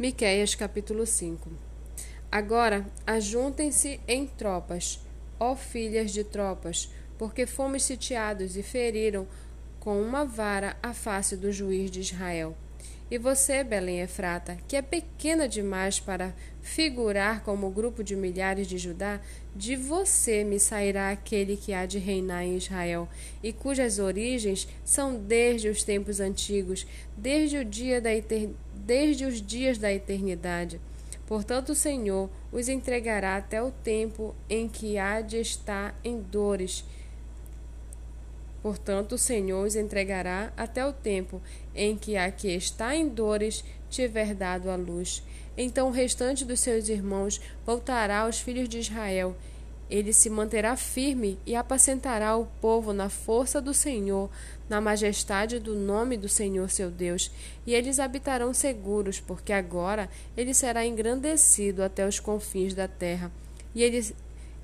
Miqueias capítulo 5 Agora ajuntem-se em tropas, ó filhas de tropas, porque fomos sitiados e feriram com uma vara a face do juiz de Israel. E você, Belém Efrata, que é pequena demais para figurar como grupo de milhares de Judá, de você me sairá aquele que há de reinar em Israel, e cujas origens são desde os tempos antigos, desde, o dia da eter... desde os dias da eternidade. Portanto, o Senhor os entregará até o tempo em que há de estar em dores Portanto, o Senhor os entregará até o tempo em que a que está em dores tiver dado a luz. Então o restante dos seus irmãos voltará aos filhos de Israel. Ele se manterá firme e apacentará o povo na força do Senhor, na majestade do nome do Senhor seu Deus, e eles habitarão seguros, porque agora ele será engrandecido até os confins da terra, e ele,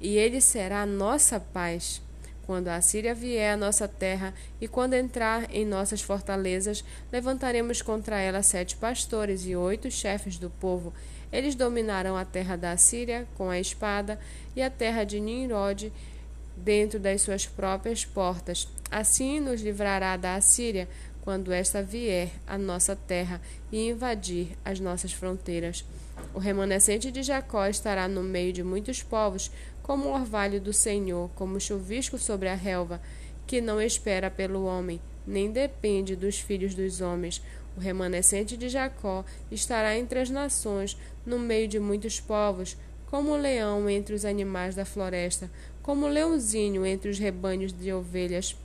e ele será a nossa paz. Quando a Síria vier à nossa terra e quando entrar em nossas fortalezas, levantaremos contra ela sete pastores e oito chefes do povo. Eles dominarão a terra da Síria com a espada e a terra de Nimrod dentro das suas próprias portas. Assim nos livrará da Assíria quando esta vier à nossa terra e invadir as nossas fronteiras. O remanescente de Jacó estará no meio de muitos povos, como o orvalho do Senhor, como o chuvisco sobre a relva, que não espera pelo homem, nem depende dos filhos dos homens. O remanescente de Jacó estará entre as nações, no meio de muitos povos, como o leão entre os animais da floresta, como o leãozinho entre os rebanhos de ovelhas,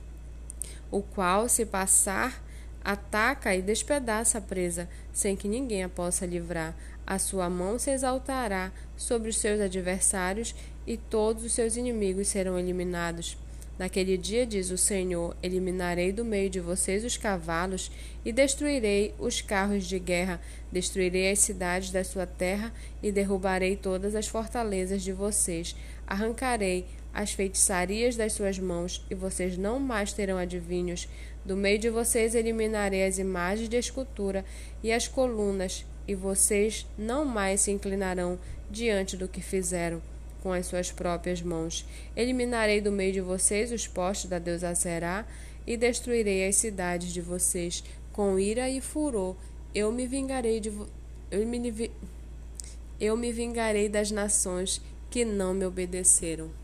o qual, se passar, ataca e despedaça a presa, sem que ninguém a possa livrar. A sua mão se exaltará sobre os seus adversários e todos os seus inimigos serão eliminados. Naquele dia, diz o Senhor: eliminarei do meio de vocês os cavalos e destruirei os carros de guerra, destruirei as cidades da sua terra e derrubarei todas as fortalezas de vocês. Arrancarei as feitiçarias das suas mãos e vocês não mais terão adivinhos. Do meio de vocês eliminarei as imagens de escultura e as colunas, e vocês não mais se inclinarão diante do que fizeram com as suas próprias mãos. Eliminarei do meio de vocês os postes da deusa Será e destruirei as cidades de vocês com ira e furor. Eu me vingarei de eu me, eu me vingarei das nações que não me obedeceram.